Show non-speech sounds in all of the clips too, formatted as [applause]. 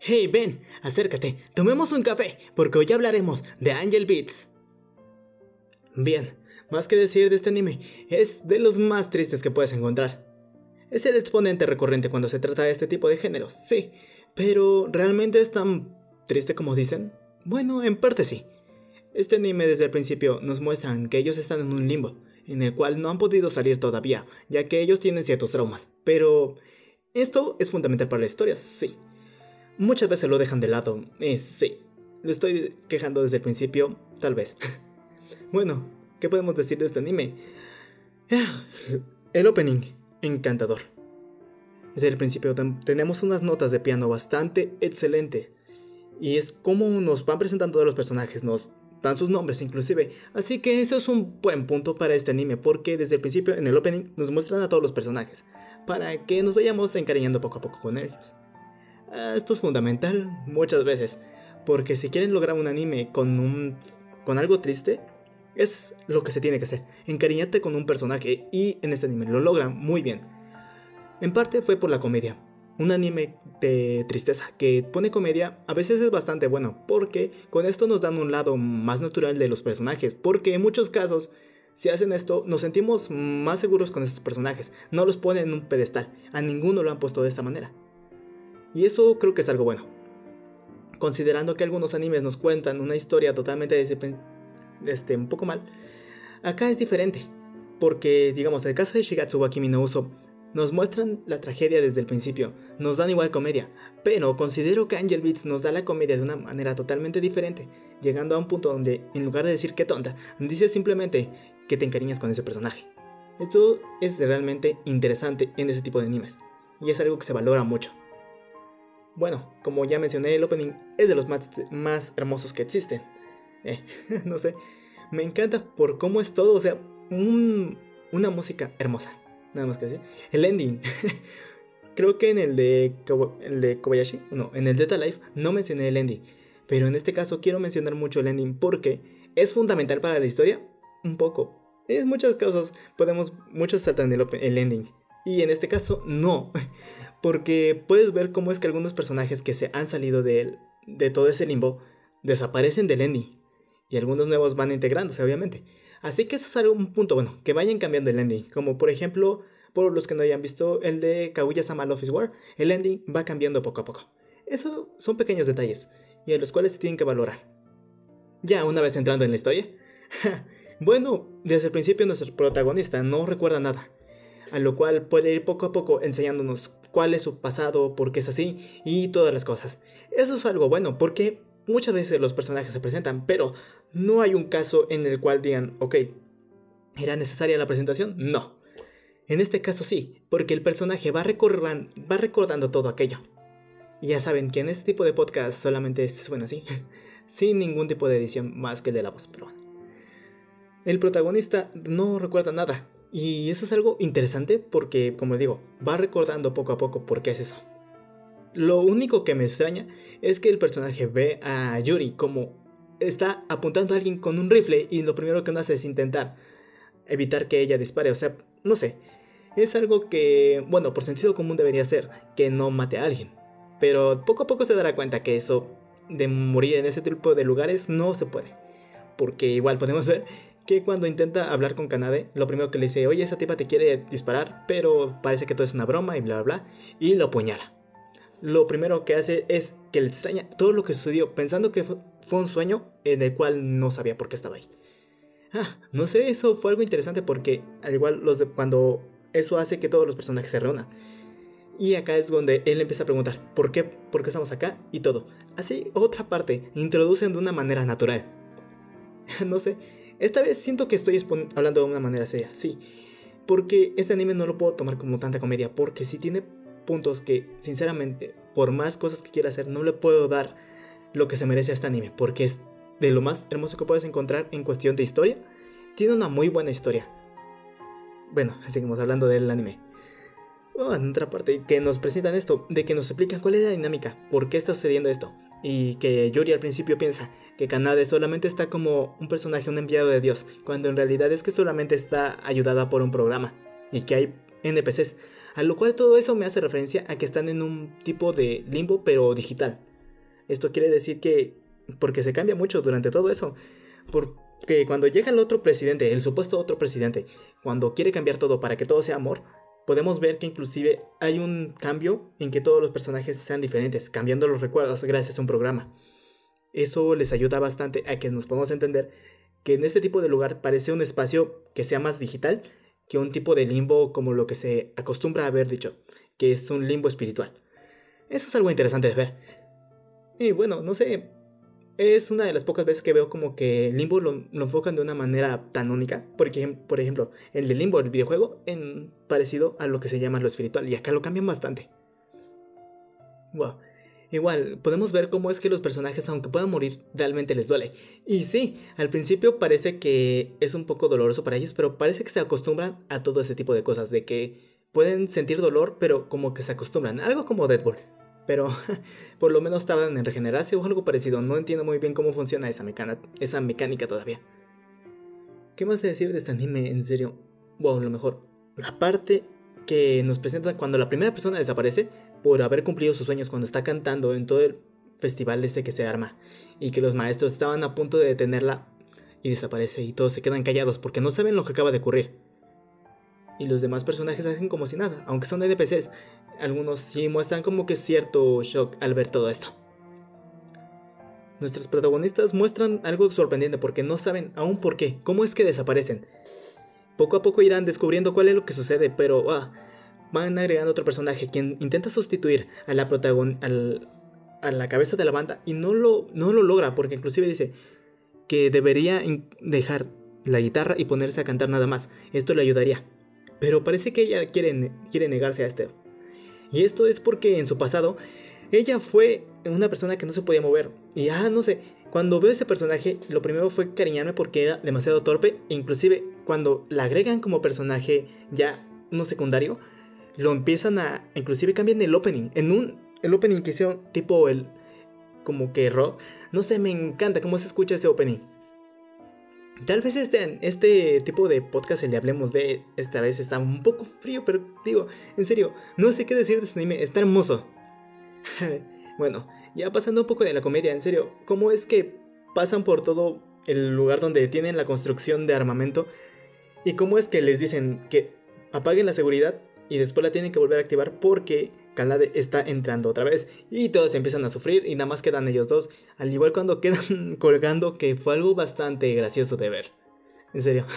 Hey, ven, acércate, tomemos un café, porque hoy hablaremos de Angel Beats. Bien, más que decir de este anime, es de los más tristes que puedes encontrar. Es el exponente recurrente cuando se trata de este tipo de géneros, sí, pero ¿realmente es tan triste como dicen? Bueno, en parte sí. Este anime desde el principio nos muestran que ellos están en un limbo, en el cual no han podido salir todavía, ya que ellos tienen ciertos traumas, pero esto es fundamental para la historia, sí. Muchas veces lo dejan de lado, es sí. Lo estoy quejando desde el principio, tal vez. [laughs] bueno, ¿qué podemos decir de este anime? El opening, encantador. Desde el principio tenemos unas notas de piano bastante excelentes. Y es como nos van presentando todos los personajes, nos dan sus nombres inclusive. Así que eso es un buen punto para este anime, porque desde el principio en el opening nos muestran a todos los personajes, para que nos vayamos encariñando poco a poco con ellos. Ah, esto es fundamental muchas veces, porque si quieren lograr un anime con, un, con algo triste, es lo que se tiene que hacer, encariñarte con un personaje y en este anime lo logran muy bien. En parte fue por la comedia, un anime de tristeza que pone comedia a veces es bastante bueno, porque con esto nos dan un lado más natural de los personajes, porque en muchos casos, si hacen esto, nos sentimos más seguros con estos personajes, no los ponen en un pedestal, a ninguno lo han puesto de esta manera. Y eso creo que es algo bueno. Considerando que algunos animes nos cuentan una historia totalmente este, un poco mal, acá es diferente, porque digamos, el caso de Shigatsu wa Kimi no Uso, nos muestran la tragedia desde el principio, nos dan igual comedia, pero considero que Angel Beats nos da la comedia de una manera totalmente diferente, llegando a un punto donde, en lugar de decir que tonta, dices simplemente que te encariñas con ese personaje. Esto es realmente interesante en ese tipo de animes, y es algo que se valora mucho. Bueno, como ya mencioné, el opening es de los más, hermosos que existen. Eh, [laughs] no sé, me encanta por cómo es todo, o sea, una música hermosa. Nada más que decir. El ending. [laughs] Creo que en el de, el de Kobayashi, no, en el de Life no mencioné el ending. Pero en este caso quiero mencionar mucho el ending porque es fundamental para la historia. Un poco. En muchas casos podemos, muchos saltan el, el ending. Y en este caso no. [laughs] Porque puedes ver cómo es que algunos personajes que se han salido de, de todo ese limbo desaparecen del ending. Y algunos nuevos van integrándose, obviamente. Así que eso es algo, un punto bueno, que vayan cambiando el ending. Como por ejemplo, por los que no hayan visto el de Kaguya-sama Office War, el ending va cambiando poco a poco. Eso son pequeños detalles, y a los cuales se tienen que valorar. Ya una vez entrando en la historia. [laughs] bueno, desde el principio nuestro protagonista no recuerda nada, a lo cual puede ir poco a poco enseñándonos cuál es su pasado, por qué es así y todas las cosas. Eso es algo bueno, porque muchas veces los personajes se presentan, pero no hay un caso en el cual digan, ok, ¿era necesaria la presentación? No. En este caso sí, porque el personaje va, recordando todo aquello. Y ya saben que en este tipo de podcast solamente se suena así, [laughs] sin ningún tipo de edición más que el de la voz, pero El protagonista no recuerda nada, y eso es algo interesante porque, como digo, va recordando poco a poco por qué es eso. Lo único que me extraña es que el personaje ve a Yuri como está apuntando a alguien con un rifle y lo primero que uno hace es intentar evitar que ella dispare. O sea, no sé. Es algo que, bueno, por sentido común debería ser que no mate a alguien. Pero poco a poco se dará cuenta que eso de morir en ese tipo de lugares no se puede. Porque igual podemos ver que cuando intenta hablar con Kanade, lo primero que le dice, oye, esa tipa te quiere disparar, pero parece que todo es una broma y bla, bla, bla, y lo apuñala lo primero que hace es que le extraña todo lo que sucedió, pensando que fue, un sueño en el cual no sabía por qué estaba ahí. Ah, no sé, eso fue algo interesante porque al igual los de cuando eso hace que todos los personajes se reúnan. Y acá es donde él empieza a preguntar por qué, por qué estamos acá y todo. Así, otra parte, introducen de una manera natural. [laughs] no sé, esta vez siento que estoy hablando de una manera seria, sí. Porque este anime no lo puedo tomar como tanta comedia, porque si tiene puntos que, sinceramente, por más cosas que quiera hacer, no le puedo dar lo que se merece a este anime, porque es de lo más hermoso que puedes encontrar en cuestión de historia. Tiene una muy buena historia. Bueno, seguimos hablando del anime. Oh, en otra parte, que nos presentan esto, de que nos explican cuál es la dinámica, por qué está sucediendo esto. Y que Yuri al principio piensa que Kanade solamente está como un personaje, un enviado de Dios, cuando en realidad es que solamente está ayudada por un programa. Y que hay NPCs, a lo cual todo eso me hace referencia a que están en un tipo de limbo pero digital. Esto quiere decir que, porque se cambia mucho durante todo eso, porque cuando llega el otro presidente, el supuesto otro presidente, cuando quiere cambiar todo para que todo sea amor, podemos ver que inclusive hay un cambio en que todos los personajes sean diferentes, cambiando los recuerdos gracias a un programa. Eso les ayuda bastante a que nos podamos entender que en este tipo de lugar parece un espacio que sea más digital que un tipo de limbo como lo que se acostumbra a haber dicho, que es un limbo espiritual. Eso es algo interesante de ver. Y bueno, no sé, es una de las pocas veces que veo como que Limbo lo, enfocan de una manera tan única. Porque, por ejemplo, el de Limbo, el videojuego, en parecido a lo que se llama lo espiritual. Y acá lo cambian bastante. Wow. Igual, podemos ver cómo es que los personajes, aunque puedan morir, realmente les duele. Y sí, al principio parece que es un poco doloroso para ellos, pero parece que se acostumbran a todo ese tipo de cosas, de que pueden sentir dolor, pero como que se acostumbran. Algo como Deadpool. Pero [laughs] por lo menos tardan en regenerarse o algo parecido. No entiendo muy bien cómo funciona esa, esa mecánica todavía. ¿Qué más decir de este anime? En serio. Wow, lo mejor. La parte que nos presentan cuando la primera persona desaparece por haber cumplido sus sueños cuando está cantando en todo el festival ese que se arma y que los maestros estaban a punto de detenerla y desaparece y todos se quedan callados porque no saben lo que acaba de ocurrir. Y los demás personajes hacen como si nada, aunque son NPCs, algunos sí muestran como que cierto shock al ver todo esto. Nuestros protagonistas muestran algo sorprendente porque no saben aún por qué, cómo es que desaparecen. Poco a poco irán descubriendo cuál es lo que sucede, pero ah, van agregando otro personaje quien intenta sustituir a la protagon a la cabeza de la banda y no lo, no lo logra porque inclusive dice que debería dejar la guitarra y ponerse a cantar nada más. Esto le ayudaría. Pero parece que ella quiere, quiere negarse a esto. Y esto es porque en su pasado ella fue una persona que no se podía mover. Y ah, no sé, cuando veo ese personaje, lo primero fue cariñarme porque era demasiado torpe. E inclusive cuando la agregan como personaje ya no secundario, lo empiezan a. Inclusive cambian el opening. En un. El opening que hicieron tipo el. Como que rock. No sé, me encanta cómo se escucha ese opening. Tal vez este, este tipo de podcast, el de Hablemos de esta vez, está un poco frío, pero digo, en serio, no sé qué decir de este anime, está hermoso. [laughs] bueno, ya pasando un poco de la comedia, en serio, ¿cómo es que pasan por todo el lugar donde tienen la construcción de armamento? ¿Y cómo es que les dicen que apaguen la seguridad y después la tienen que volver a activar porque Kanade está entrando otra vez y todos empiezan a sufrir y nada más quedan ellos dos, al igual cuando [laughs] quedan colgando que fue algo bastante gracioso de ver. En serio. [laughs]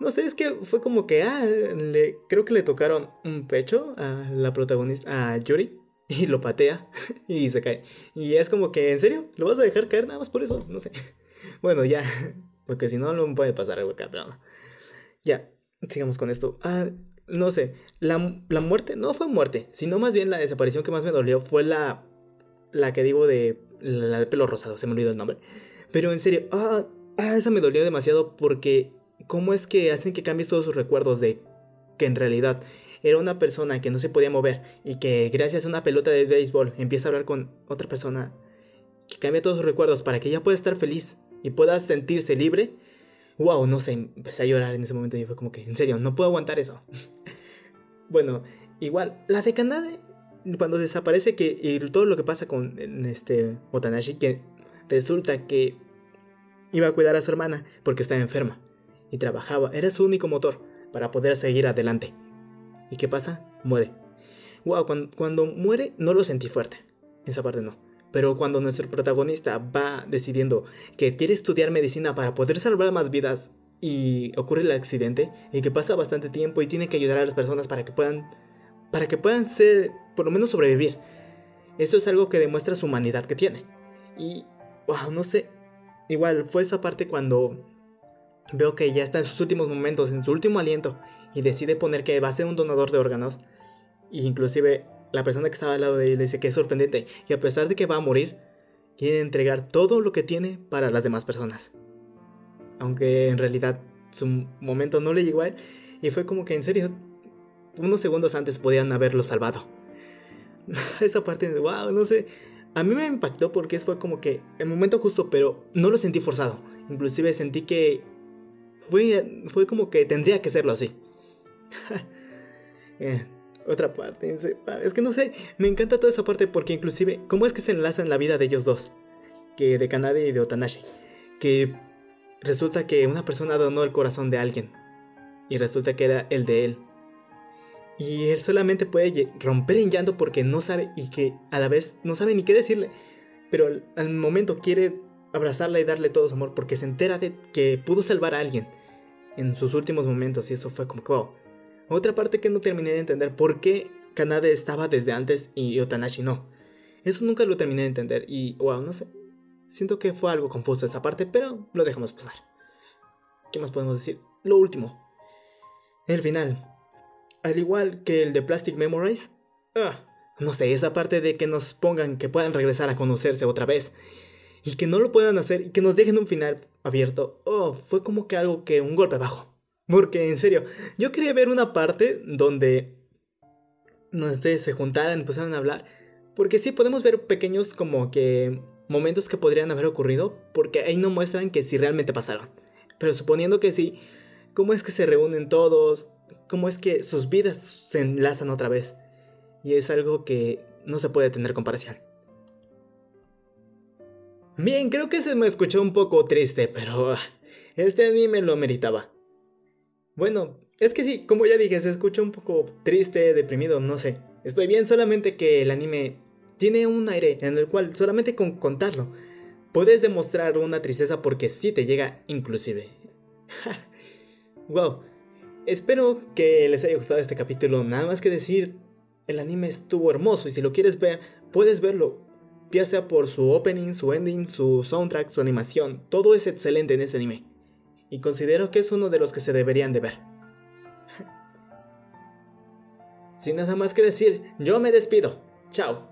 No sé, es que fue como que, ah, le, creo que le tocaron un pecho a la protagonista, a Yuri, [laughs] y lo patea y se cae. Y es como que, ¿en serio? ¿Lo vas a dejar caer nada más por eso? No sé. Bueno, ya, porque si no, no puede pasar algo Ya, sigamos con esto. Ah, no sé, la, muerte no fue muerte, sino más bien la desaparición que más me dolió fue la, la que digo de la de pelo rosado, se me olvidó el nombre. Pero en serio, ah, ah, esa me dolió demasiado porque cómo es que hacen que cambies todos sus recuerdos de que en realidad era una persona que no se podía mover y que gracias a una pelota de béisbol empieza a hablar con otra persona que cambia todos sus recuerdos para que ella pueda estar feliz y pueda sentirse libre wow, no sé, empecé a llorar en ese momento y fue como que, en serio, no puedo aguantar eso. [laughs] bueno, igual, la de Kanade, cuando desaparece que y todo lo que pasa con este Otanashi, que resulta que iba a cuidar a su hermana porque estaba enferma y trabajaba, era su único motor para poder seguir adelante. ¿Y qué pasa? Muere. Wow, cuando, cuando muere no lo sentí fuerte. Esa parte no. Pero cuando nuestro protagonista va decidiendo que quiere estudiar medicina para poder salvar más vidas y ocurre el accidente y que pasa bastante tiempo y tiene que ayudar a las personas para que puedan para que puedan ser por lo menos sobrevivir. Eso es algo que demuestra su humanidad que tiene. Y wow, no sé. Igual fue esa parte cuando veo que ya está en sus últimos momentos, en su último aliento y decide poner que va a ser un donador de órganos. Inclusive la persona que estaba al lado de él dice que es sorprendente y a pesar de que va a morir, quiere entregar todo lo que tiene para las demás personas. Aunque en realidad su momento no le llegó a él y fue como que en serio, unos segundos antes podían haberlo salvado. [laughs] Esa parte wow, no sé. A mí me impactó porque fue como que el momento justo, pero no lo sentí forzado. Inclusive sentí que fue, fue como que tendría que serlo así. [laughs] eh, Otra parte, es que no sé, me encanta toda esa parte porque inclusive, ¿cómo es que se enlazan la vida de ellos dos? Que de Kanade y de Otanashi. Que resulta que una persona donó el corazón de alguien. Y resulta que era el de él. Y él solamente puede romper en llanto porque no sabe y que a la vez no sabe ni qué decirle. Pero al, momento quiere abrazarla y darle todo su amor porque se entera de que pudo salvar a alguien en sus últimos momentos y eso fue como que wow. Otra parte que no terminé de entender, ¿por qué Kanade estaba desde antes y Otanashi no? Eso nunca lo terminé de entender y wow, no sé. Siento que fue algo confuso esa parte, pero lo dejamos pasar. ¿Qué más podemos decir? Lo último. El final. Al igual que el de Plastic Memories. Ah, no sé, esa parte de que nos pongan que puedan regresar a conocerse otra vez. Y que no lo puedan hacer y que nos dejen un final abierto. Oh, fue como que algo que un golpe bajo. Porque en serio, yo quería ver una parte donde ustedes se juntaran, empezaran a hablar. Porque sí, podemos ver pequeños como que momentos que podrían haber ocurrido. Porque ahí no muestran que sí realmente pasaron. Pero suponiendo que sí, ¿cómo es que se reúnen todos? cómo es que sus vidas se enlazan otra vez. Y es algo que no se puede tener comparación. Bien, creo que se me escuchó un poco triste, pero este anime lo meritaba. Bueno, es que sí, como ya dije, se escucha un poco triste, deprimido, no sé. Estoy bien, solamente que el anime tiene un aire en el cual solamente con contarlo puedes demostrar una tristeza porque sí te llega inclusive. [laughs] wow, Espero que les haya gustado este capítulo. Nada más que decir, el anime estuvo hermoso y si lo quieres ver, puedes verlo. Ya sea por su opening, su ending, su soundtrack, su animación. Todo es excelente en este anime. Y considero que es uno de los que se deberían de ver. [laughs] Sin nada más que decir, yo me despido. Chao.